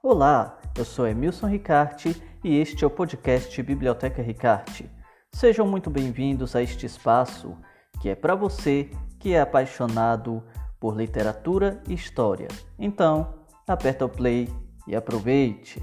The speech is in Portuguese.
Olá, eu sou Emilson Ricarte e este é o podcast Biblioteca Ricarte. Sejam muito bem-vindos a este espaço que é para você que é apaixonado por literatura e história. Então, aperta o play e aproveite!